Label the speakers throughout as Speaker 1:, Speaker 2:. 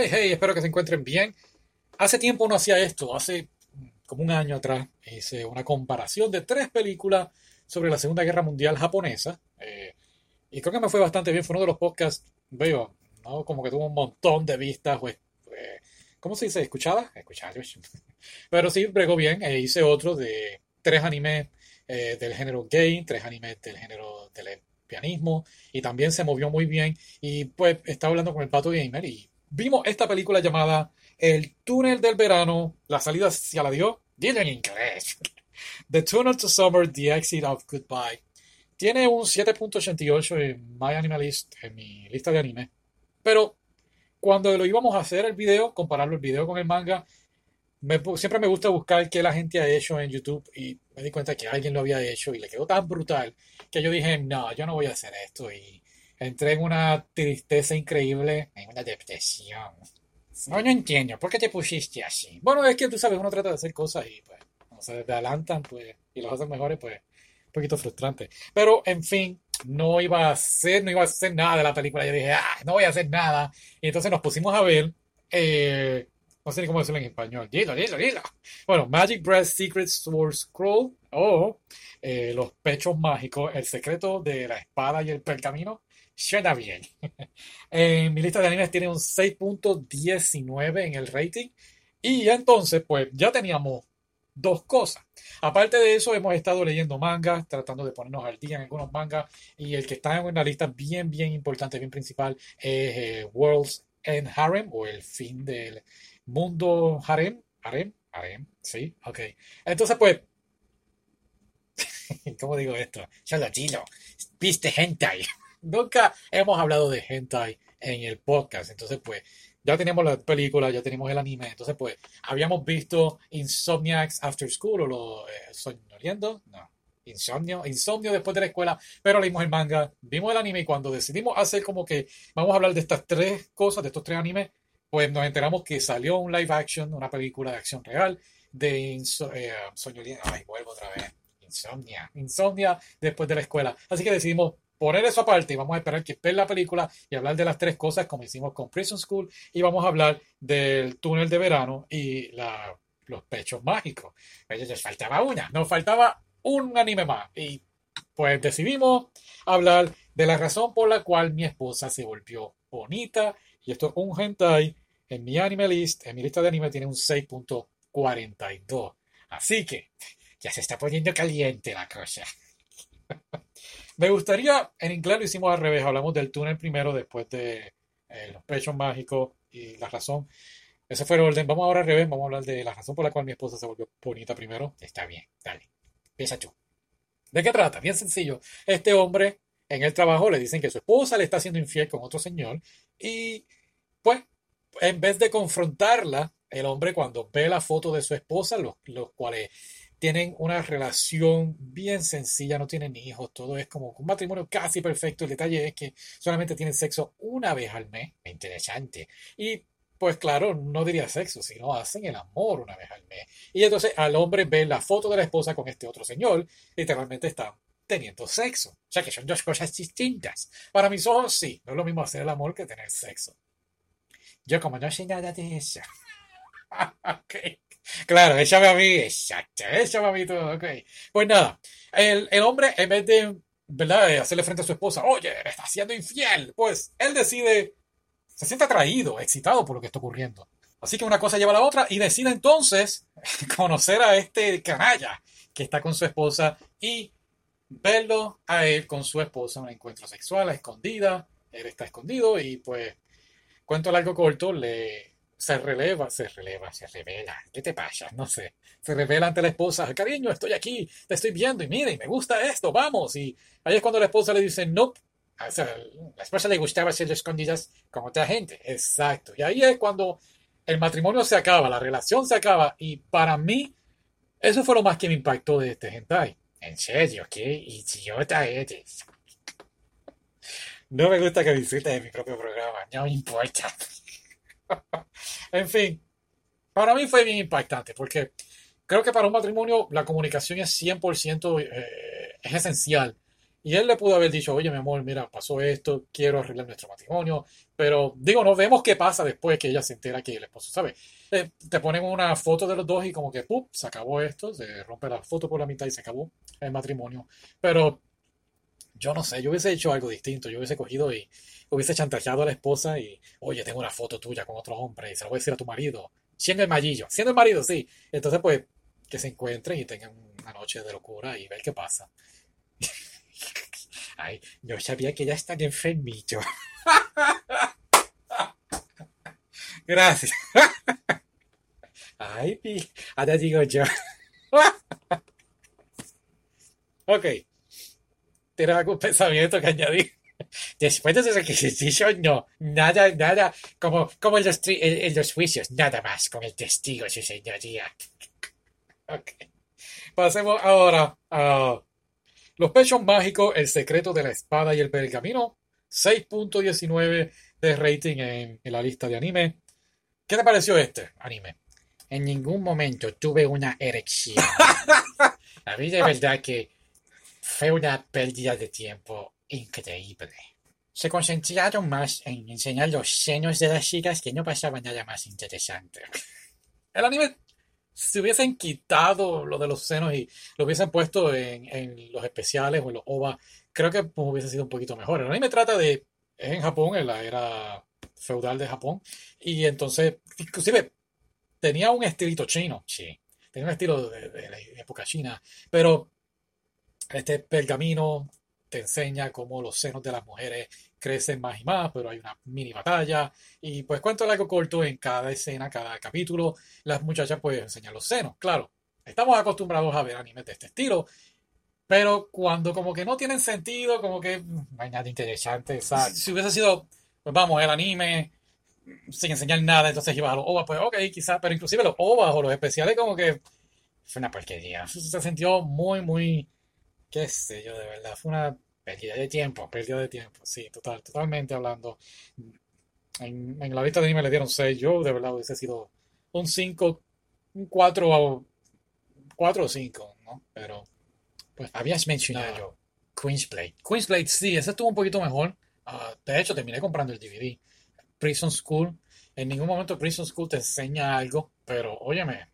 Speaker 1: Hey, hey, espero que se encuentren bien. Hace tiempo no hacía esto, hace como un año atrás hice una comparación de tres películas sobre la Segunda Guerra Mundial japonesa. Eh, y creo que me fue bastante bien. Fue uno de los podcasts, veo, ¿no? Como que tuvo un montón de vistas. Pues, eh, ¿Cómo se dice? ¿Escuchada? Escuchada. Pero sí, bregó bien. E hice otro de tres animes eh, del género gay, tres animes del género del pianismo. Y también se movió muy bien. Y pues estaba hablando con el Pato Gamer y vimos esta película llamada El túnel del verano. La salida hacia la dio. Dile en inglés. The Tunnel to Summer, The Exit of Goodbye. Tiene un 7.88 en My Animalist, en mi lista de anime. Pero cuando lo íbamos a hacer el video, compararlo el video con el manga, siempre me gusta buscar qué la gente ha hecho en YouTube y me di cuenta que alguien lo había hecho y le quedó tan brutal que yo dije, no, yo no voy a hacer esto y entré en una tristeza increíble, en una depresión. No, no entiendo, ¿por qué te pusiste así? Bueno, es que tú sabes, uno trata de hacer cosas y pues se adelantan pues, y los hacen mejores, pues un poquito frustrante. Pero, en fin, no iba a hacer, no iba a hacer nada de la película. Yo dije, ah, no voy a hacer nada. Y entonces nos pusimos a ver, eh, no sé ni cómo decirlo en español. Dilo, dilo, dilo. Bueno, Magic Breath Secret Sword Scroll o eh, Los Pechos Mágicos, El Secreto de la Espada y el Pergamino. Suena bien. en mi lista de animes tiene un 6.19 en el rating. Y entonces, pues ya teníamos dos cosas. Aparte de eso, hemos estado leyendo mangas, tratando de ponernos al día en algunos mangas, y el que está en una lista bien, bien importante, bien principal, es eh, World's End Harem, o el fin del mundo harem. Harem, harem, sí, ok. Entonces, pues, ¿cómo digo esto? Solo chilo, viste hentai. Nunca hemos hablado de hentai en el podcast, entonces, pues, ya teníamos la película, ya teníamos el anime, entonces pues habíamos visto Insomniacs After School o lo eh, no, Insomnio, Insomnio después de la escuela, pero leímos el manga, vimos el anime y cuando decidimos hacer como que vamos a hablar de estas tres cosas, de estos tres animes, pues nos enteramos que salió un live action, una película de acción real de eh, ay, vuelvo otra vez, Insomnia, Insomnia después de la escuela, así que decidimos poner eso aparte y vamos a esperar que ver la película y hablar de las tres cosas como hicimos con Prison School y vamos a hablar del túnel de verano y los pechos mágicos. Les faltaba una, nos faltaba un anime más y pues decidimos hablar de la razón por la cual mi esposa se volvió bonita y esto es un hentai en mi anime list, en mi lista de anime tiene un 6.42. Así que ya se está poniendo caliente la cosa. Me gustaría, en inglés lo hicimos al revés, hablamos del túnel primero, después de eh, los pechos mágicos y la razón. Ese fue el orden. Vamos ahora al revés, vamos a hablar de la razón por la cual mi esposa se volvió bonita primero. Está bien, dale. Empieza tú. ¿De qué trata? Bien sencillo. Este hombre en el trabajo le dicen que su esposa le está haciendo infiel con otro señor y pues en vez de confrontarla, el hombre cuando ve la foto de su esposa, los cuales tienen una relación bien sencilla, no tienen hijos, todo es como un matrimonio casi perfecto. El detalle es que solamente tienen sexo una vez al mes. Interesante. Y pues claro, no diría sexo, sino hacen el amor una vez al mes. Y entonces al hombre ve la foto de la esposa con este otro señor, literalmente están teniendo sexo. O sea que son dos cosas distintas. Para mis ojos sí, no es lo mismo hacer el amor que tener sexo. Yo como no sé nada de eso. ok. Claro, échame a mí, exacto, échame a mí todo, ok. Pues nada, el, el hombre, en vez de, ¿verdad?, hacerle frente a su esposa, oye, está siendo infiel, pues él decide, se siente atraído, excitado por lo que está ocurriendo. Así que una cosa lleva a la otra y decide entonces conocer a este canalla que está con su esposa y verlo a él con su esposa en un encuentro sexual a escondida. Él está escondido y pues, cuento largo corto, le se releva, se releva, se revela. ¿Qué te pasa? No sé. Se revela ante la esposa, cariño, estoy aquí, te estoy viendo y mire, me gusta esto, vamos. Y ahí es cuando la esposa le dice, no. O sea, la esposa le gustaba ser escondidas con otra gente. Exacto. Y ahí es cuando el matrimonio se acaba, la relación se acaba. Y para mí, eso fue lo más que me impactó de este hentai. En serio, qué idiota eres. No me gusta que de mi propio programa, no me importa. en fin, para mí fue bien impactante porque creo que para un matrimonio la comunicación es 100% eh, es esencial. Y él le pudo haber dicho, oye, mi amor, mira, pasó esto, quiero arreglar nuestro matrimonio. Pero digo, no vemos qué pasa después que ella se entera que el esposo sabe. Eh, te ponen una foto de los dos y como que, ¡pum!, se acabó esto, se rompe la foto por la mitad y se acabó el matrimonio. Pero yo no sé, yo hubiese hecho algo distinto, yo hubiese cogido y hubiese chantajeado a la esposa y, oye, tengo una foto tuya con otro hombre y se lo voy a decir a tu marido, siendo el mallillo, siendo el marido, sí. Entonces, pues, que se encuentren y tengan una noche de locura y ver qué pasa. Ay, yo sabía que ya están enfermito. Gracias. Ay, ahora digo yo. ok. ¿Tienes algún pensamiento que añadir? Después de ese ejercicio, no, nada, nada, como, como en, los, en, los juicios, nada más con el testigo, su señoría. ok. Pasemos ahora a los pechos mágicos, el secreto de la espada y el pergamino. 6.19 de rating en, en la lista de anime. ¿Qué te pareció este anime?
Speaker 2: En ningún momento tuve una erección. A mí de verdad que fue una pérdida de tiempo increíble. Se concentraron más en enseñar los senos de las chicas que no pasaba nada más interesante.
Speaker 1: El anime, si hubiesen quitado lo de los senos y lo hubiesen puesto en, en los especiales o en los OVA, creo que pues, hubiese sido un poquito mejor. El anime trata de, es en Japón, en la era feudal de Japón, y entonces, inclusive, tenía un estilito chino, sí, tenía un estilo de, de la época china, pero este pergamino te enseña cómo los senos de las mujeres crecen más y más, pero hay una mini batalla. Y pues cuento algo corto en cada escena, cada capítulo, las muchachas pues enseñan los senos. Claro, estamos acostumbrados a ver animes de este estilo, pero cuando como que no tienen sentido, como que no hay nada interesante. Si hubiese sido, pues vamos, el anime sin enseñar nada, entonces ibas a los OVAs, pues ok, quizás, pero inclusive los OVAs o los especiales como que fue una porquería. Se sintió muy, muy qué sé yo, de verdad, fue una pérdida de tiempo, pérdida de tiempo, sí, total, totalmente hablando. En, en la lista de anime le dieron 6, yo de verdad hubiese sido un 5, un 4 o 4 o 5, ¿no? Pero,
Speaker 2: pues. Habías mencionado Queensblade.
Speaker 1: Queensblade, sí, ese estuvo un poquito mejor. Uh, de hecho, terminé comprando el DVD. Prison School, en ningún momento Prison School te enseña algo, pero óyeme,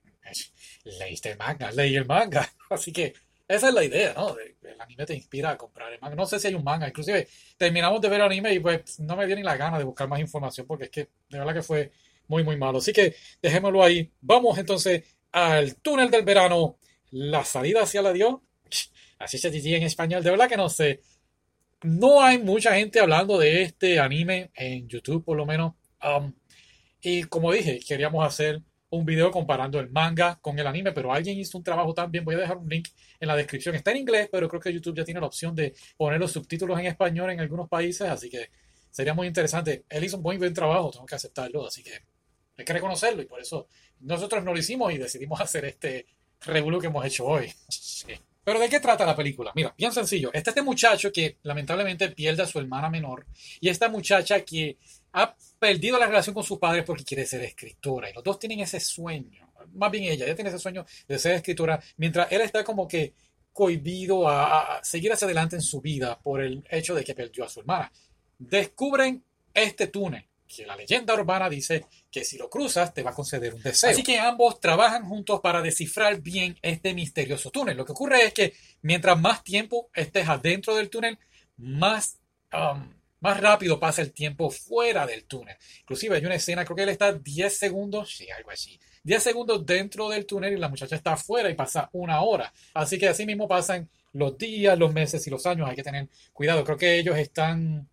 Speaker 1: leíste el manga, leí el manga, así que esa es la idea, ¿no? el anime te inspira a comprar el manga. No sé si hay un manga. Inclusive terminamos de ver el anime y pues no me dio ni la gana de buscar más información porque es que de verdad que fue muy, muy malo. Así que dejémoslo ahí. Vamos entonces al túnel del verano. La salida hacia la Dios. Así se diría en español. De verdad que no sé. No hay mucha gente hablando de este anime en YouTube, por lo menos. Um, y como dije, queríamos hacer un video comparando el manga con el anime, pero alguien hizo un trabajo también. Voy a dejar un link en la descripción. Está en inglés, pero creo que YouTube ya tiene la opción de poner los subtítulos en español en algunos países, así que sería muy interesante. Él hizo un buen, buen trabajo, tengo que aceptarlo, así que hay que reconocerlo y por eso nosotros no lo hicimos y decidimos hacer este revuelo que hemos hecho hoy. Pero ¿de qué trata la película? Mira, bien sencillo. Este este muchacho que lamentablemente pierde a su hermana menor y esta muchacha que ha perdido la relación con sus padres porque quiere ser escritora. Y los dos tienen ese sueño. Más bien ella, ella tiene ese sueño de ser escritora, mientras él está como que cohibido a, seguir hacia adelante en su vida por el hecho de que perdió a su hermana. Descubren este túnel, que la leyenda urbana dice que si lo cruzas te va a conceder un deseo. Así que ambos trabajan juntos para descifrar bien este misterioso túnel. Lo que ocurre es que mientras más tiempo estés adentro del túnel, más um, más rápido pasa el tiempo fuera del túnel. Inclusive hay una escena, creo que él está 10 segundos, sí, algo así, 10 segundos dentro del túnel y la muchacha está afuera y pasa una hora. Así que así mismo pasan los días, los meses y los años. Hay que tener cuidado. Creo que ellos están...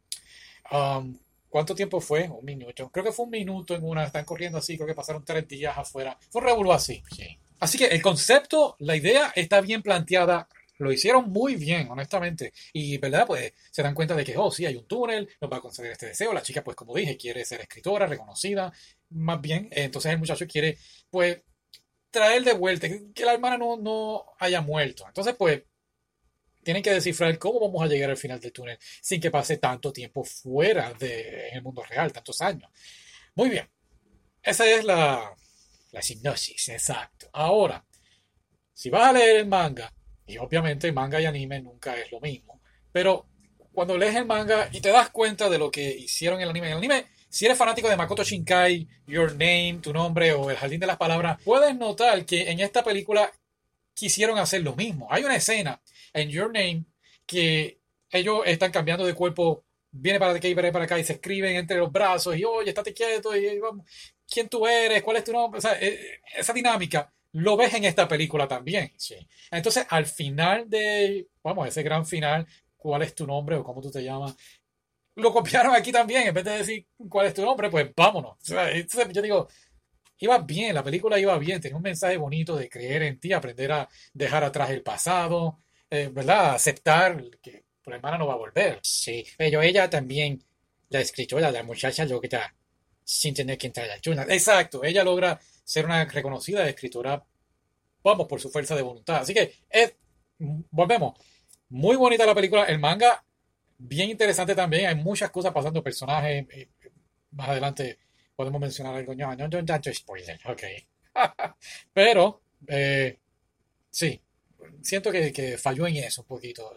Speaker 1: Um, ¿Cuánto tiempo fue? Un minuto. Creo que fue un minuto en una. Están corriendo así. Creo que pasaron tres días afuera. Fue un revuelo así. Sí. Así que el concepto, la idea está bien planteada lo hicieron muy bien, honestamente. Y, ¿verdad? Pues se dan cuenta de que, oh, sí, hay un túnel, nos va a conceder este deseo. La chica, pues como dije, quiere ser escritora, reconocida. Más bien, entonces el muchacho quiere, pues, traer de vuelta, que la hermana no, no haya muerto. Entonces, pues, tienen que descifrar cómo vamos a llegar al final del túnel sin que pase tanto tiempo fuera del mundo real, tantos años. Muy bien. Esa es la, la sinopsis, exacto. Ahora, si vas a leer el manga, y obviamente manga y anime nunca es lo mismo. Pero cuando lees el manga y te das cuenta de lo que hicieron el anime, en el anime, si eres fanático de Makoto Shinkai, Your Name, tu nombre o El Jardín de las Palabras, puedes notar que en esta película quisieron hacer lo mismo. Hay una escena en Your Name que ellos están cambiando de cuerpo, viene para aquí, viene para acá y se escriben entre los brazos y oye, estate quieto y vamos, ¿quién tú eres? ¿Cuál es tu nombre? O sea, eh, esa dinámica lo ves en esta película también. Sí. Entonces, al final de, vamos, ese gran final, ¿cuál es tu nombre o cómo tú te llamas? Lo copiaron aquí también, en vez de decir cuál es tu nombre, pues vámonos. Entonces, yo digo, iba bien, la película iba bien, tenía un mensaje bonito de creer en ti, aprender a dejar atrás el pasado, eh, ¿verdad? Aceptar que tu hermana no va a volver.
Speaker 2: Sí, pero ella también, la escritora, la muchacha logra sin tener que entrar al túnel.
Speaker 1: Exacto, ella logra ser una reconocida escritora, vamos, por su fuerza de voluntad. Así que, es, volvemos, muy bonita la película, el manga, bien interesante también, hay muchas cosas pasando, personajes, eh, más adelante podemos mencionar algo, no, no, no tanto spoiler, ok. Pero, eh, sí, siento que, que, falló en eso un poquito.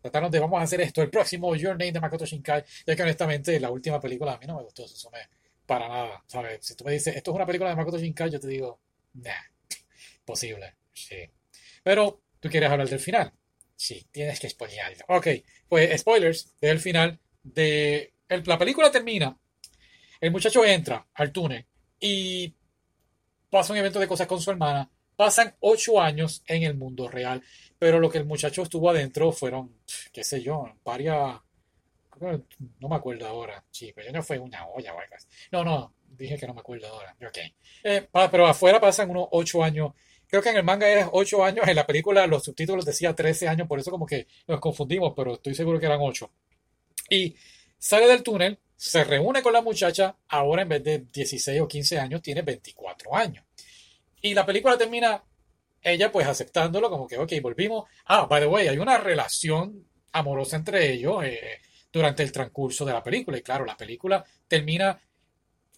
Speaker 1: Trataron de vamos a hacer esto, el próximo Your Name de Makoto Shinkai, ya que honestamente la última película a mí no me gustó, eso me, para nada, ¿sabes? Si tú me dices, esto es una película de Makoto Shinkai, yo te digo, nah, posible, sí. Pero, ¿tú quieres hablar del final? Sí, tienes que spoilearlo. Ok, pues spoilers del final de... El, la película termina, el muchacho entra al túnel y pasa un evento de cosas con su hermana. Pasan ocho años en el mundo real, pero lo que el muchacho estuvo adentro fueron, qué sé yo, varias no me acuerdo ahora. Sí, pero no fue una olla o. No, no, dije que no me acuerdo ahora. Ok. Eh, pero afuera pasan unos 8 años. Creo que en el manga es 8 años, en la película los subtítulos decía 13 años, por eso como que nos confundimos, pero estoy seguro que eran 8. Y sale del túnel, se reúne con la muchacha, ahora en vez de 16 o 15 años, tiene 24 años. Y la película termina ella pues aceptándolo, como que, ok, volvimos. Ah, by the way, hay una relación amorosa entre ellos. Eh, durante el transcurso de la película. Y claro, la película termina,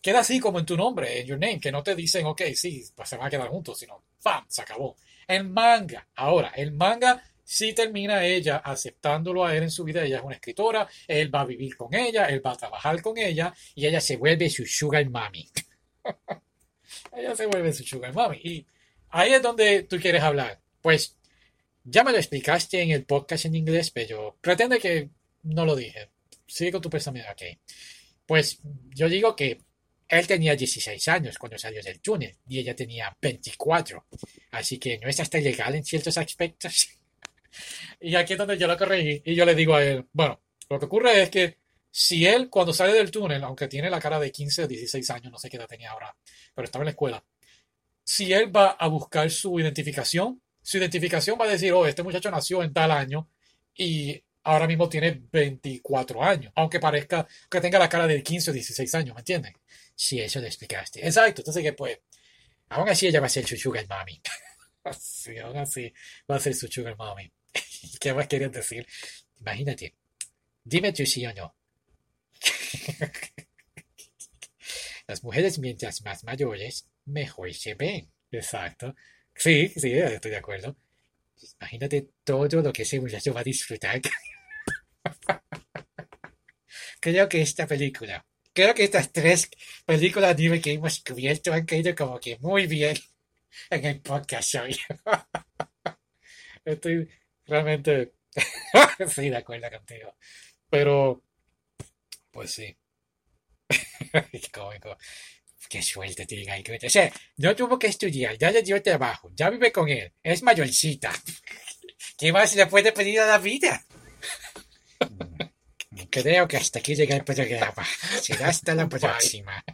Speaker 1: queda así como en tu nombre, en your name, que no te dicen, ok, sí, pues se van a quedar juntos, sino, ¡pam! Se acabó. El manga, ahora, el manga sí termina ella aceptándolo a él en su vida. Ella es una escritora, él va a vivir con ella, él va a trabajar con ella y ella se vuelve su sugar mommy. ella se vuelve su sugar mommy. Y ahí es donde tú quieres hablar. Pues ya me lo explicaste en el podcast en inglés, pero pretende que no lo dije. Sigue con tu pensamiento. Ok. Pues yo digo que él tenía 16 años cuando salió del túnel y ella tenía 24. Así que no es hasta ilegal en ciertos aspectos. y aquí es donde yo lo corregí y yo le digo a él, bueno, lo que ocurre es que si él cuando sale del túnel, aunque tiene la cara de 15 o 16 años, no sé qué edad tenía ahora, pero estaba en la escuela, si él va a buscar su identificación, su identificación va a decir, oh, este muchacho nació en tal año y ahora mismo tiene 24 años, aunque parezca que tenga la cara de 15 o 16 años, ¿me entienden? Sí, eso le explicaste. Exacto, entonces que pues, aún así ella va a ser su sugar sí, aún así va a ser su sugar mommy. ¿Qué más querías decir? Imagínate, dime tú sí o no. Las mujeres mientras más mayores, mejor se ven. Exacto. Sí, sí, estoy de acuerdo. Imagínate todo lo que ese muchacho va a disfrutar. creo que esta película, creo que estas tres películas anime que hemos cubierto han caído como que muy bien en el podcast hoy. Estoy realmente sí de acuerdo contigo. Pero, pues sí. cómico. Qué suerte tiene ahí. O sea, no tuvo que estudiar, ya le dio trabajo, ya vive con él, es mayorcita. ¿Qué más le puede pedir a la vida? Creo que hasta aquí llega el programa. Será hasta la próxima.